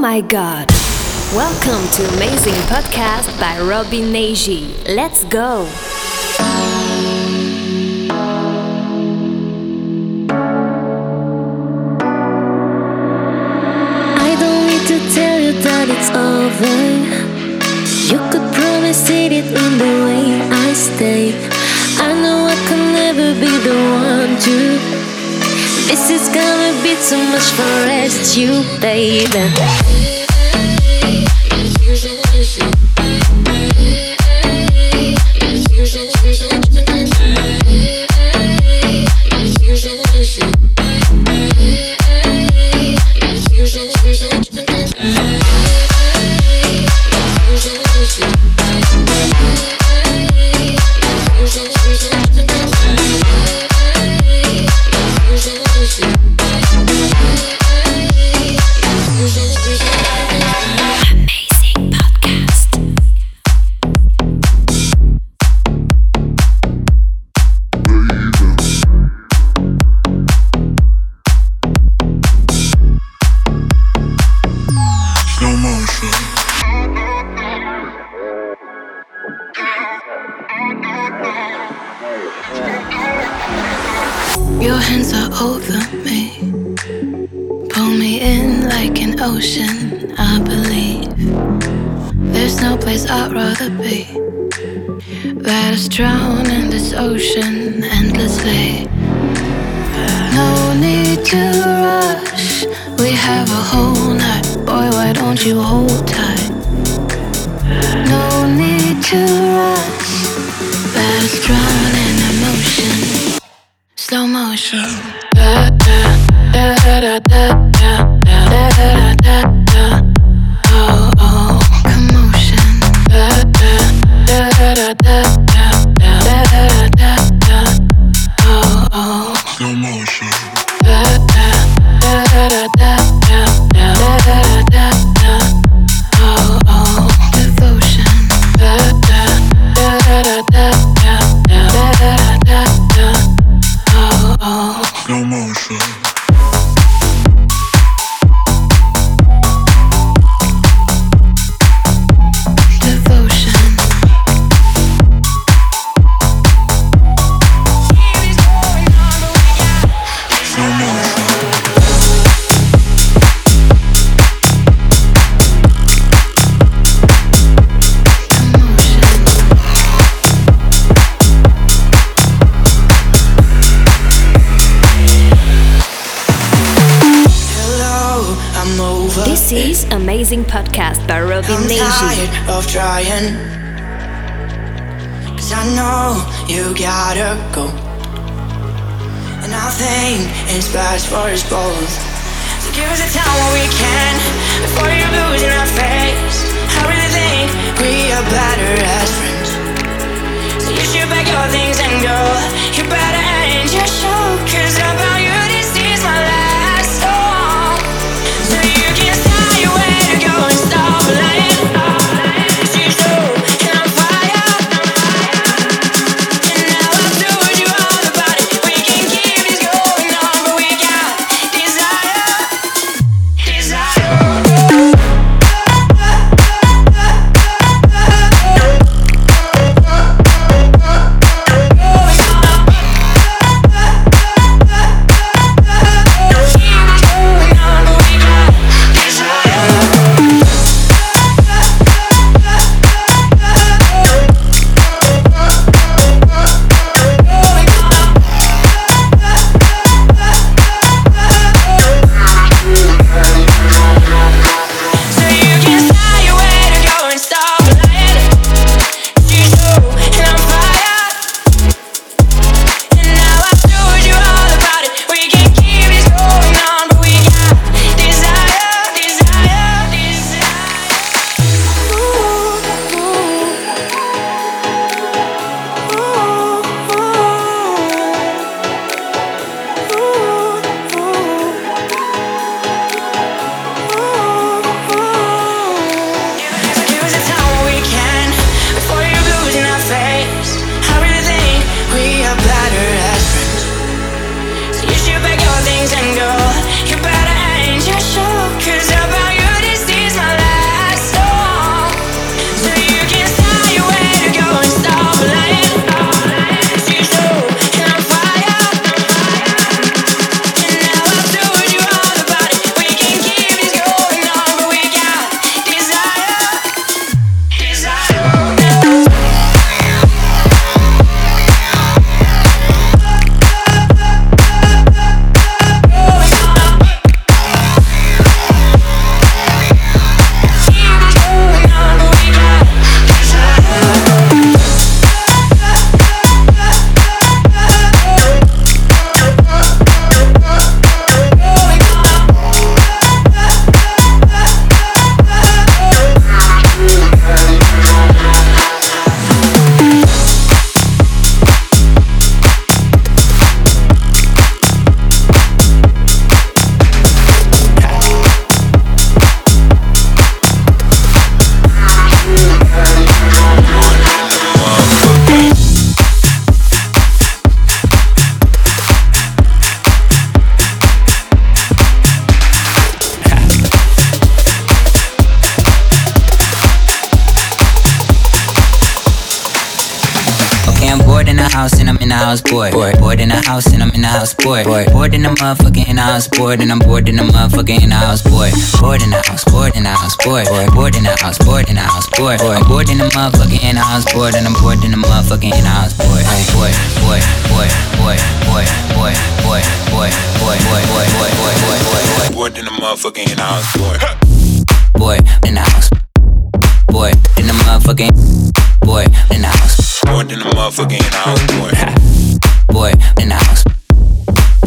my god. Welcome to Amazing Podcast by Robbie Neji. Let's go. I don't need to tell you that it's over. You could promise it in the way I stay. I know I can never be the one to. This is gonna be too much for rest you, baby. Amazing gotta go. And I think it's best for us both. So give us a time when we can before you're losing our face. I really think we are better as friends. So you should pack your things and go. You better end your show. Cause about and the house, bored. Bored, bored in the motherfucking in the house, bored, and I'm bored in the motherfucking in the house, bored. Bored in the house, bored in the house, bored. Bored, bored in the house, bored in the house, bored. I'm bored in the motherfucking in the house, bored, and I'm bored in the motherfucking in the house, bored. Bored, bored, bored, bored, bored, bored, bored, bored, bored, bored, bored, bored, bored, bored, bored, bored. Bored in the motherfucking in the house, bored. Bored in the house. Boy, in the motherfucking boy in the house. Boy in the motherfucking house. Boy, boy in the house.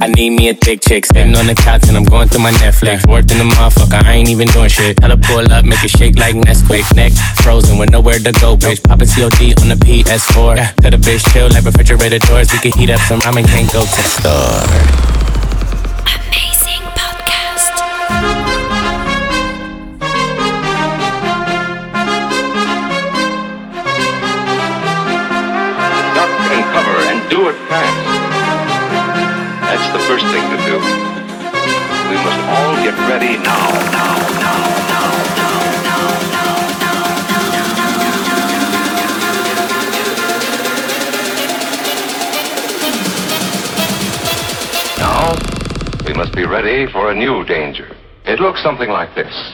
I need me a thick chick. Sitting on the couch and I'm going through my Netflix. Worked in the motherfucker, I ain't even doing shit. Tell her pull up, make it shake like Nesquik. Neck frozen with nowhere to go, bitch. Poppin' COD on the PS4. Yeah. Tell the bitch chill like refrigerator doors. We can heat up some ramen, can't go to the store. Amazing podcast. Duck and cover and do it fast. That's the first thing to do. We must all get ready now, now, now, now, we must be ready for a new danger. It looks something like this.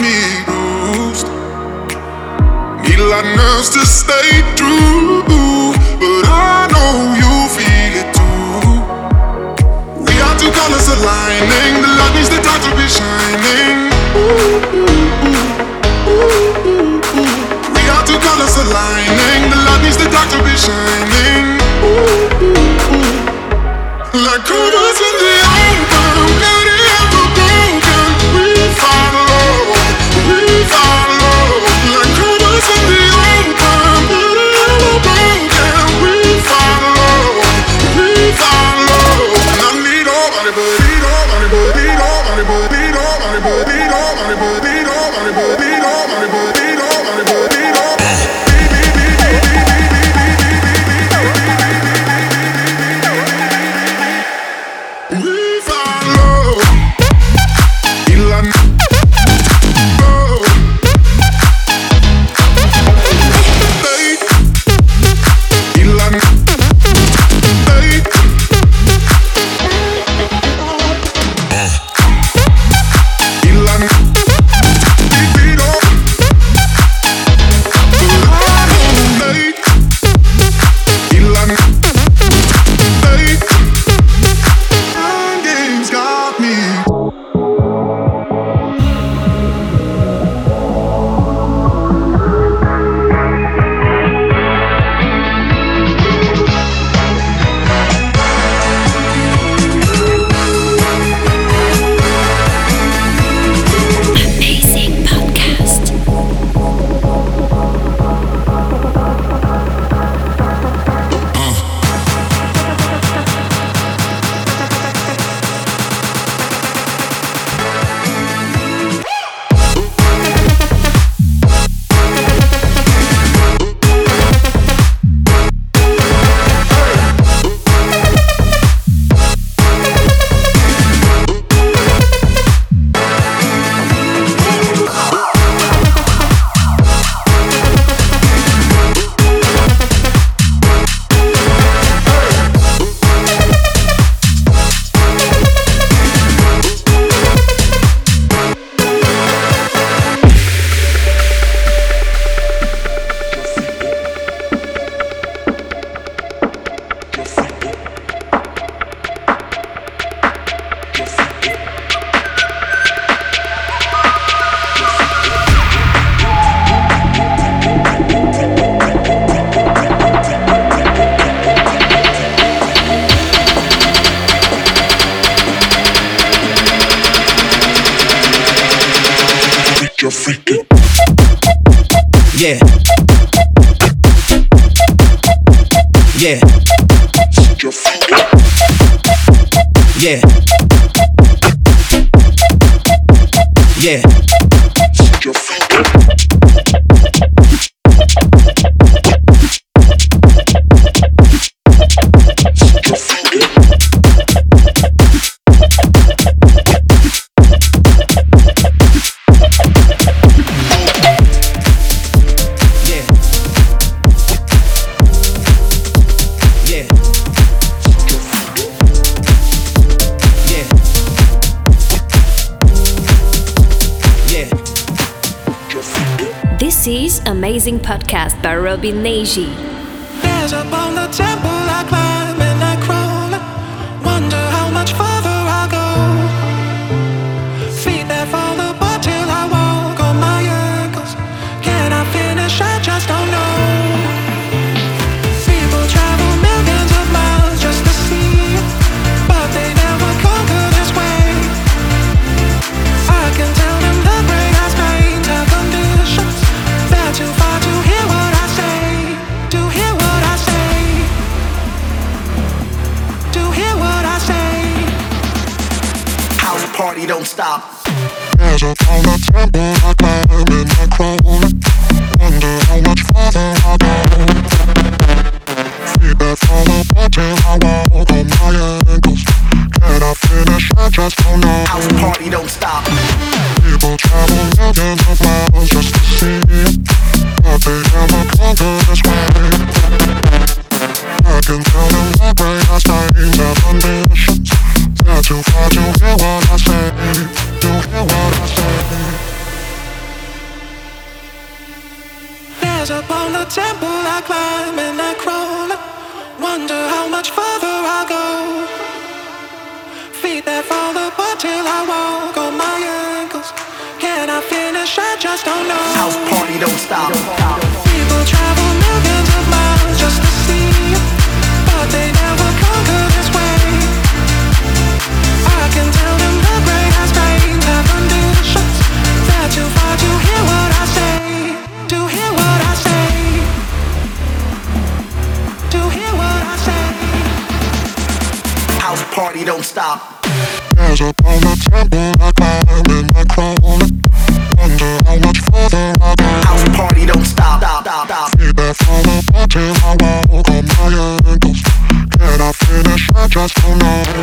me. Need a lot of nerves to stay true, but I know you feel it too. We are two colors aligning, the light needs the dark to be shining. Ooh, ooh, ooh, we are two colors aligning, the light needs the dark to be shining.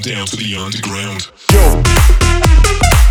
down to the underground. Yo.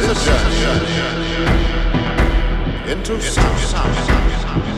Is a journey into sound.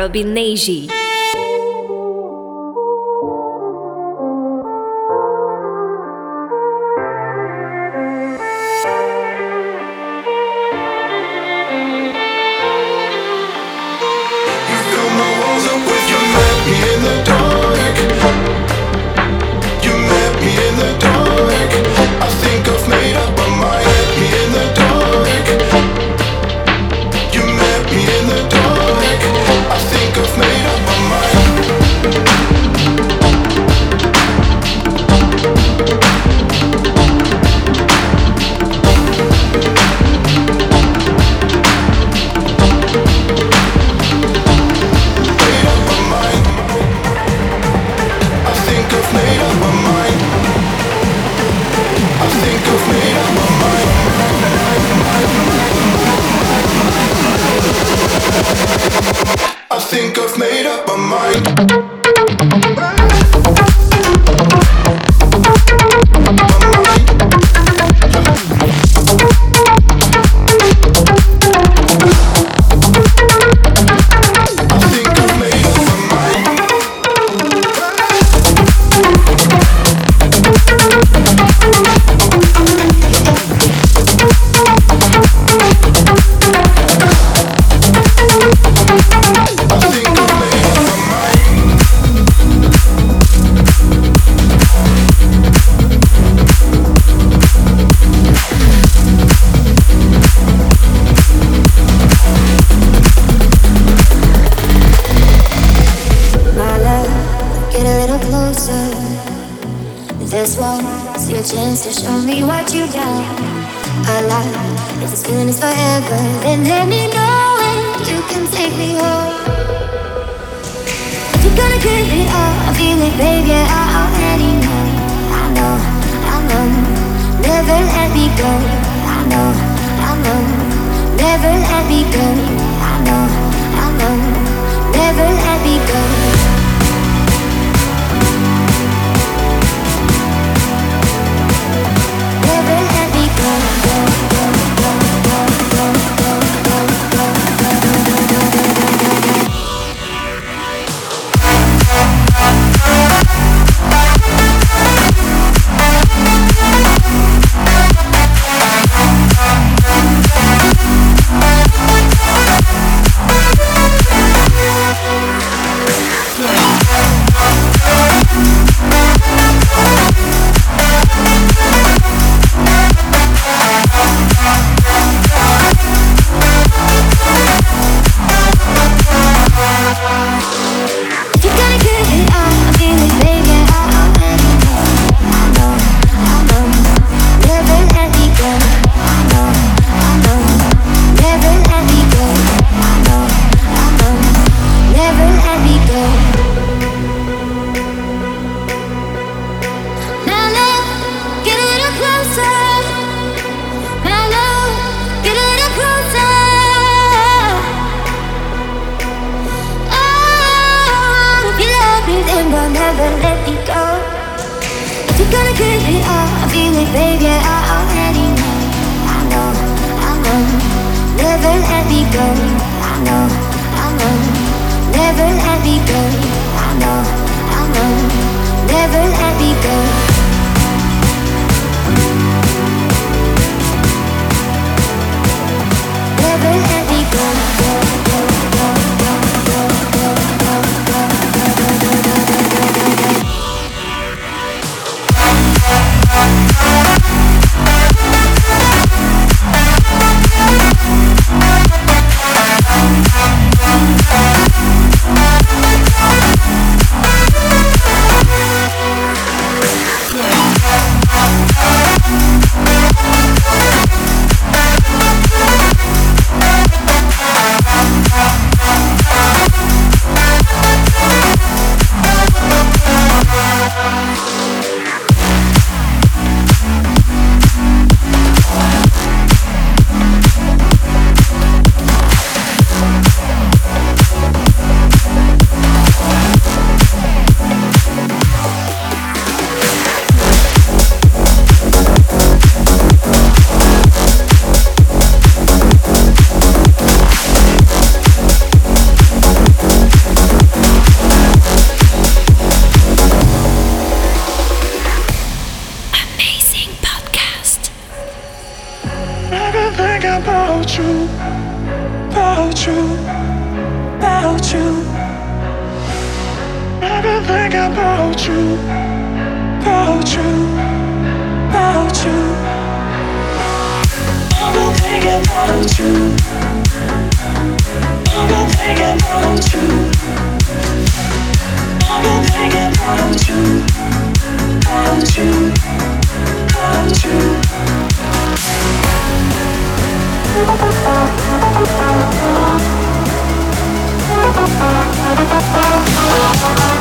Podcast by Robbie Neji. This one's your chance to show me what you got. I like If this feeling is forever, then let me know when you can take me home. If you're gonna give it all, I feel it, baby, I already know. I know, I know. Never let me go. I know, I know. Never let me go. I know, I know. Never let me go. begun. I know. Thank you.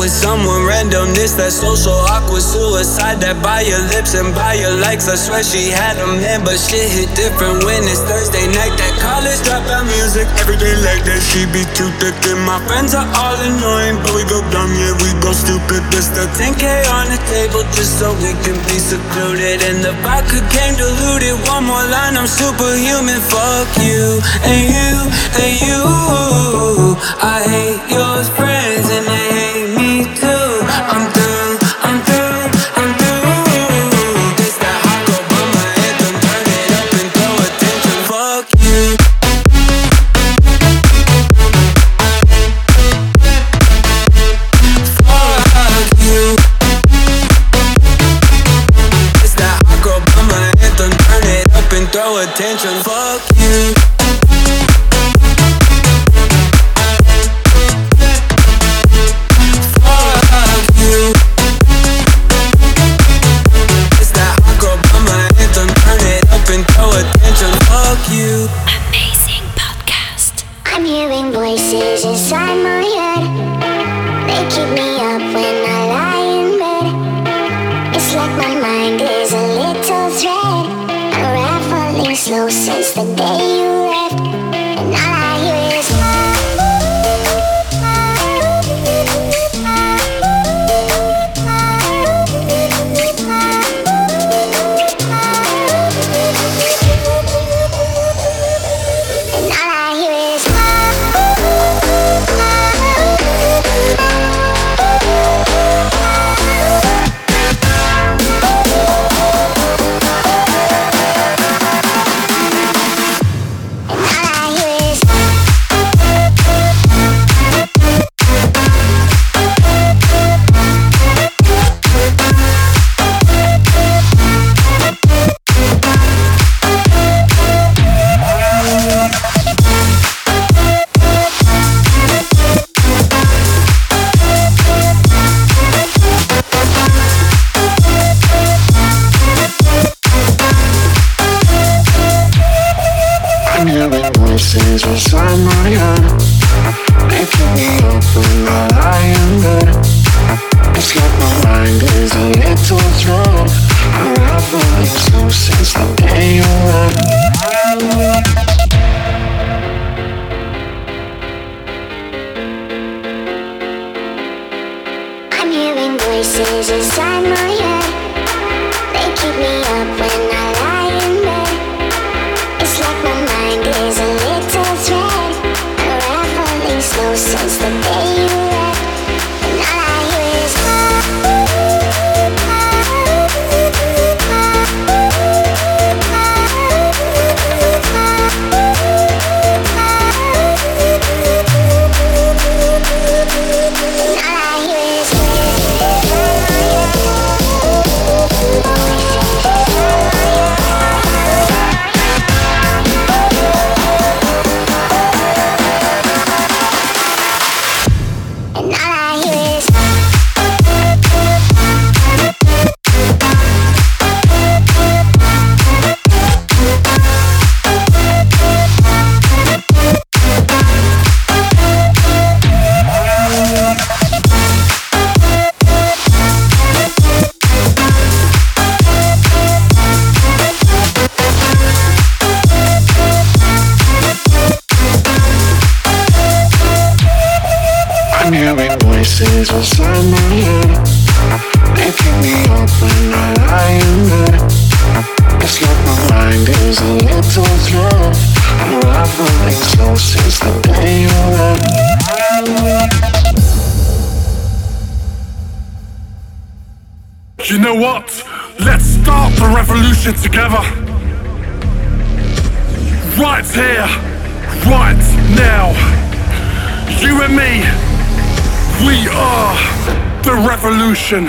With someone random. This that social awkward suicide that buy your lips and buy your likes. I swear she had a man, but shit hit different when it's Thursday night. That college dropout music, everything like that. She be too thick, and my friends are all annoying, but we go dumb, yeah, we go stupid. This the 10k on the table just so we can be secluded. And the vodka came diluted. One more line, I'm superhuman. Fuck you and you and you. I hate your I'm hearing voices inside my head. Making me I lie in bed. It's like my mind is a little thread Unraveling slow since the day you left Right here, right now. You and me, we are the revolution.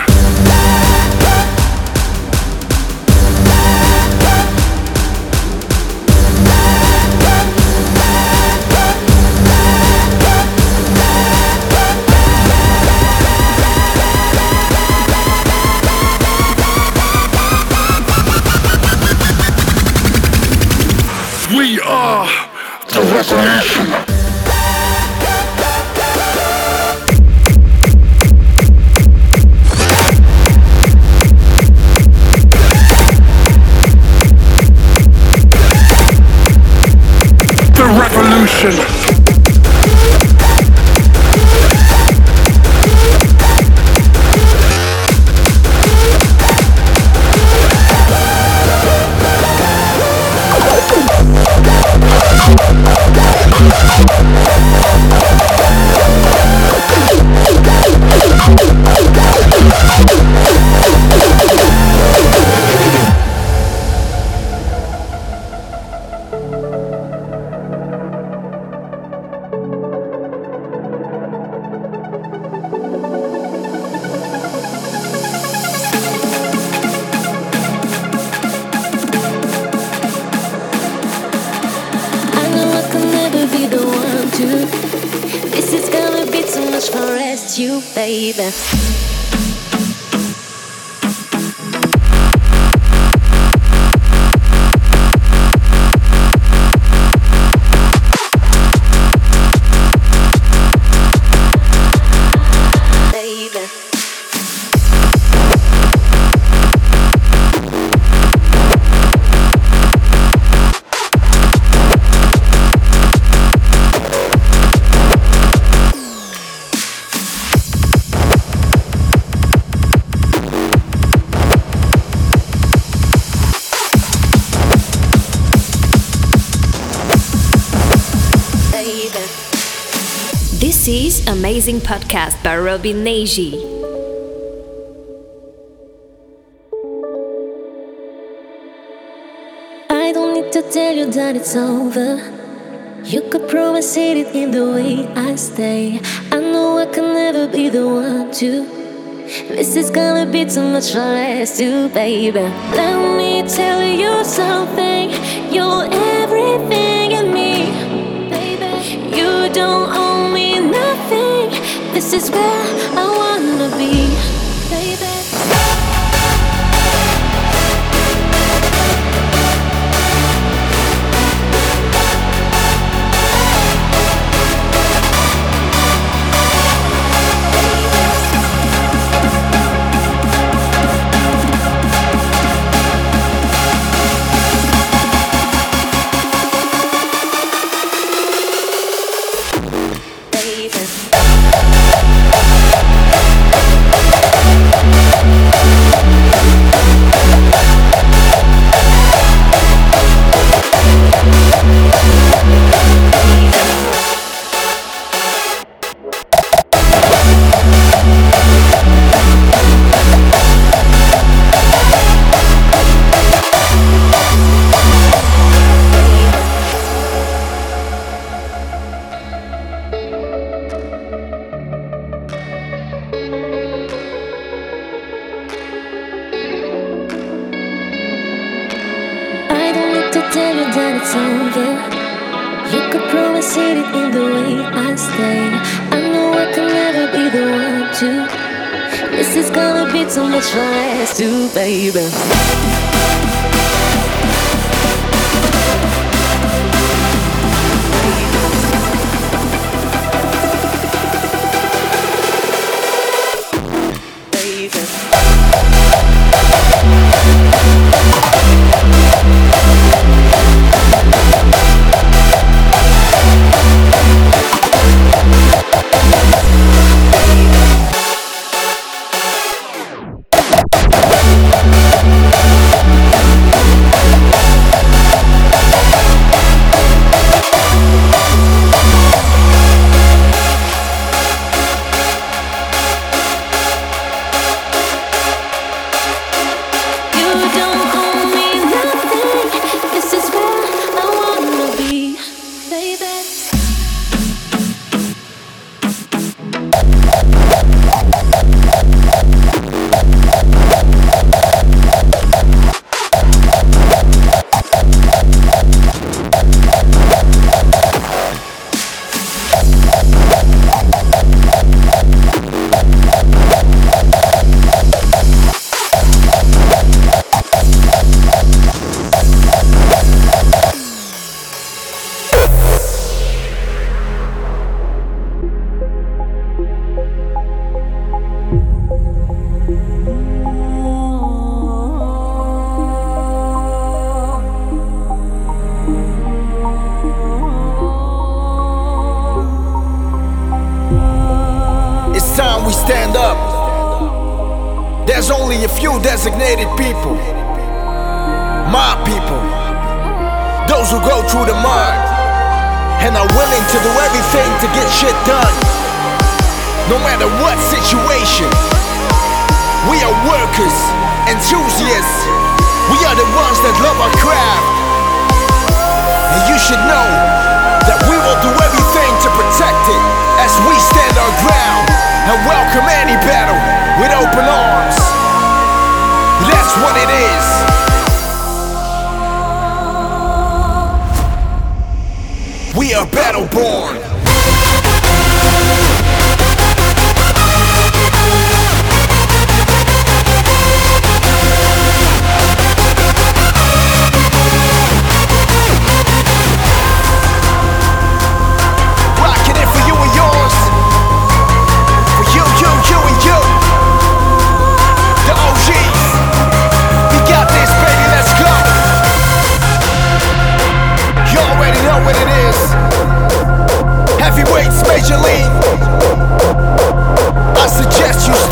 Corporation. The revolution. Amazing podcast by Robbie Neji. I don't need to tell you that it's over. You could probably see it in the way I stay. I know I can never be the one to. This is gonna be too much for us two, baby. Let me tell you something. You're everything in me, baby. You don't. This is where I wanna be, to tell you that it's over. You could promise it in the way I stay. I know I can never be the one to. This is gonna be too much for us to, baby. only a few designated people. My people. Those who go through the mud and are willing to do everything to get shit done. No matter what situation. We are workers, enthusiasts. We are the ones that love our craft. And you should know that we will do everything to protect it as we stand our ground and welcome any battle with open arms. That's what it is. We are battle born. heavyweights major league. I suggest you.